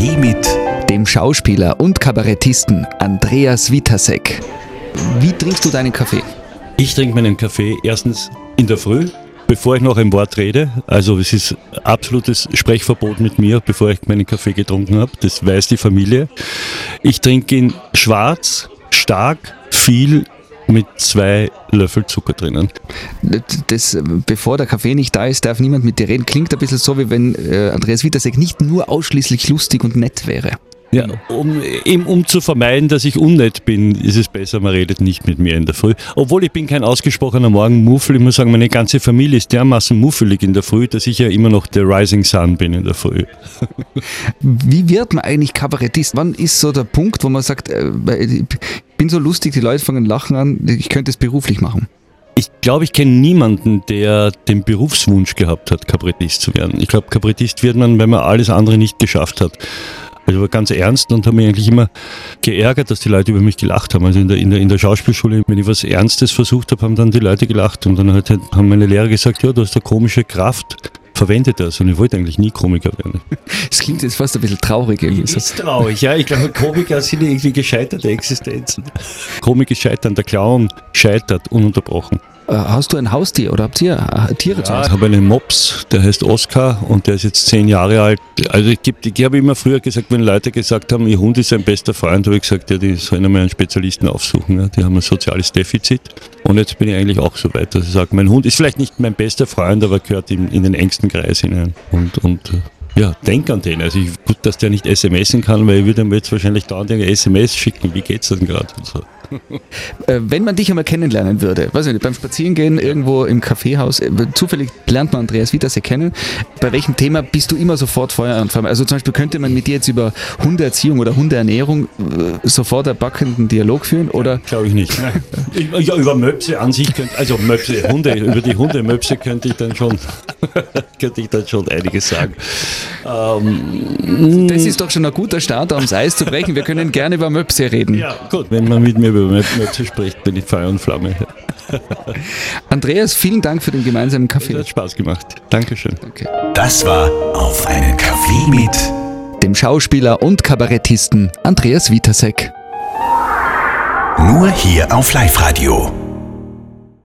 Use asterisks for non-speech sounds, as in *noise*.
Kaffee mit dem Schauspieler und Kabarettisten Andreas Witasek. Wie trinkst du deinen Kaffee? Ich trinke meinen Kaffee erstens in der Früh, bevor ich noch ein Wort rede. Also es ist absolutes Sprechverbot mit mir, bevor ich meinen Kaffee getrunken habe. Das weiß die Familie. Ich trinke ihn schwarz, stark, viel mit zwei Löffel Zucker drinnen. Das, bevor der Kaffee nicht da ist, darf niemand mit dir reden. Klingt ein bisschen so, wie wenn äh, Andreas Witasek nicht nur ausschließlich lustig und nett wäre. Ja, um, eben um zu vermeiden, dass ich unnett bin, ist es besser, man redet nicht mit mir in der Früh. Obwohl ich bin kein ausgesprochener Morgenmuffel. Ich muss sagen, meine ganze Familie ist dermaßen muffelig in der Früh, dass ich ja immer noch der Rising Sun bin in der Früh. Wie wird man eigentlich Kabarettist? Wann ist so der Punkt, wo man sagt, äh, bin so lustig, die Leute fangen lachen an, ich könnte es beruflich machen? Ich glaube, ich kenne niemanden, der den Berufswunsch gehabt hat, Kabarettist zu werden. Ich glaube, Kabarettist wird man, wenn man alles andere nicht geschafft hat. Also war ganz ernst und habe mich eigentlich immer geärgert, dass die Leute über mich gelacht haben. Also in der, in der, in der Schauspielschule, wenn ich was Ernstes versucht habe, haben dann die Leute gelacht und dann halt, haben meine Lehrer gesagt, ja, du hast eine komische Kraft verwende das und ich wollte eigentlich nie Komiker werden. Das klingt jetzt fast ein bisschen traurig irgendwie. Das ist traurig, ja. Ich glaube, Komiker sind irgendwie gescheiterte Existenzen. Komik ist scheitern, der Clown scheitert ununterbrochen. Äh, hast du ein Haustier oder habt ihr äh, Tiere ja, zu Hause? Ich habe einen Mops, der heißt Oscar und der ist jetzt zehn Jahre alt. Also ich, ich habe immer früher gesagt, wenn Leute gesagt haben, ihr Hund ist ein bester Freund, habe ich gesagt, ja, die sollen einmal einen Spezialisten aufsuchen. Ja. Die haben ein soziales Defizit. Und jetzt bin ich eigentlich auch so weit, dass ich sage, mein Hund ist vielleicht nicht mein bester Freund, aber gehört in, in den engsten Kreis hinein. Und, und ja, denk an den. Also ich, gut, dass der nicht SMSen kann, weil ich würde ihm jetzt wahrscheinlich dauernd eine SMS schicken. Wie geht's denn gerade? So. Äh, wenn man dich einmal kennenlernen würde, weiß ich nicht, beim Spazierengehen irgendwo im Kaffeehaus, äh, zufällig lernt man Andreas Wiederse kennen. Bei welchem Thema bist du immer sofort Feuer Flamme? Also zum Beispiel könnte man mit dir jetzt über Hundeerziehung oder Hundeernährung äh, sofort einen backenden Dialog führen? Oder? Glaube ich nicht. *laughs* ja, über Möpse an sich könnte, also Möpse, Hunde, über die Hundemöpse könnte ich dann schon, *laughs* könnte ich dann schon einiges sagen. Ähm, das ist doch schon ein guter Start, ums Eis zu brechen. Wir können gerne über Möpse reden. Ja, gut, wenn man mit mir über Möpse spricht, bin ich Feuer und Flamme. *laughs* Andreas, vielen Dank für den gemeinsamen Kaffee. Das hat Spaß gemacht. Dankeschön. Danke. Das war Auf einen Kaffee mit dem Schauspieler und Kabarettisten Andreas Witasek. Nur hier auf Live-Radio.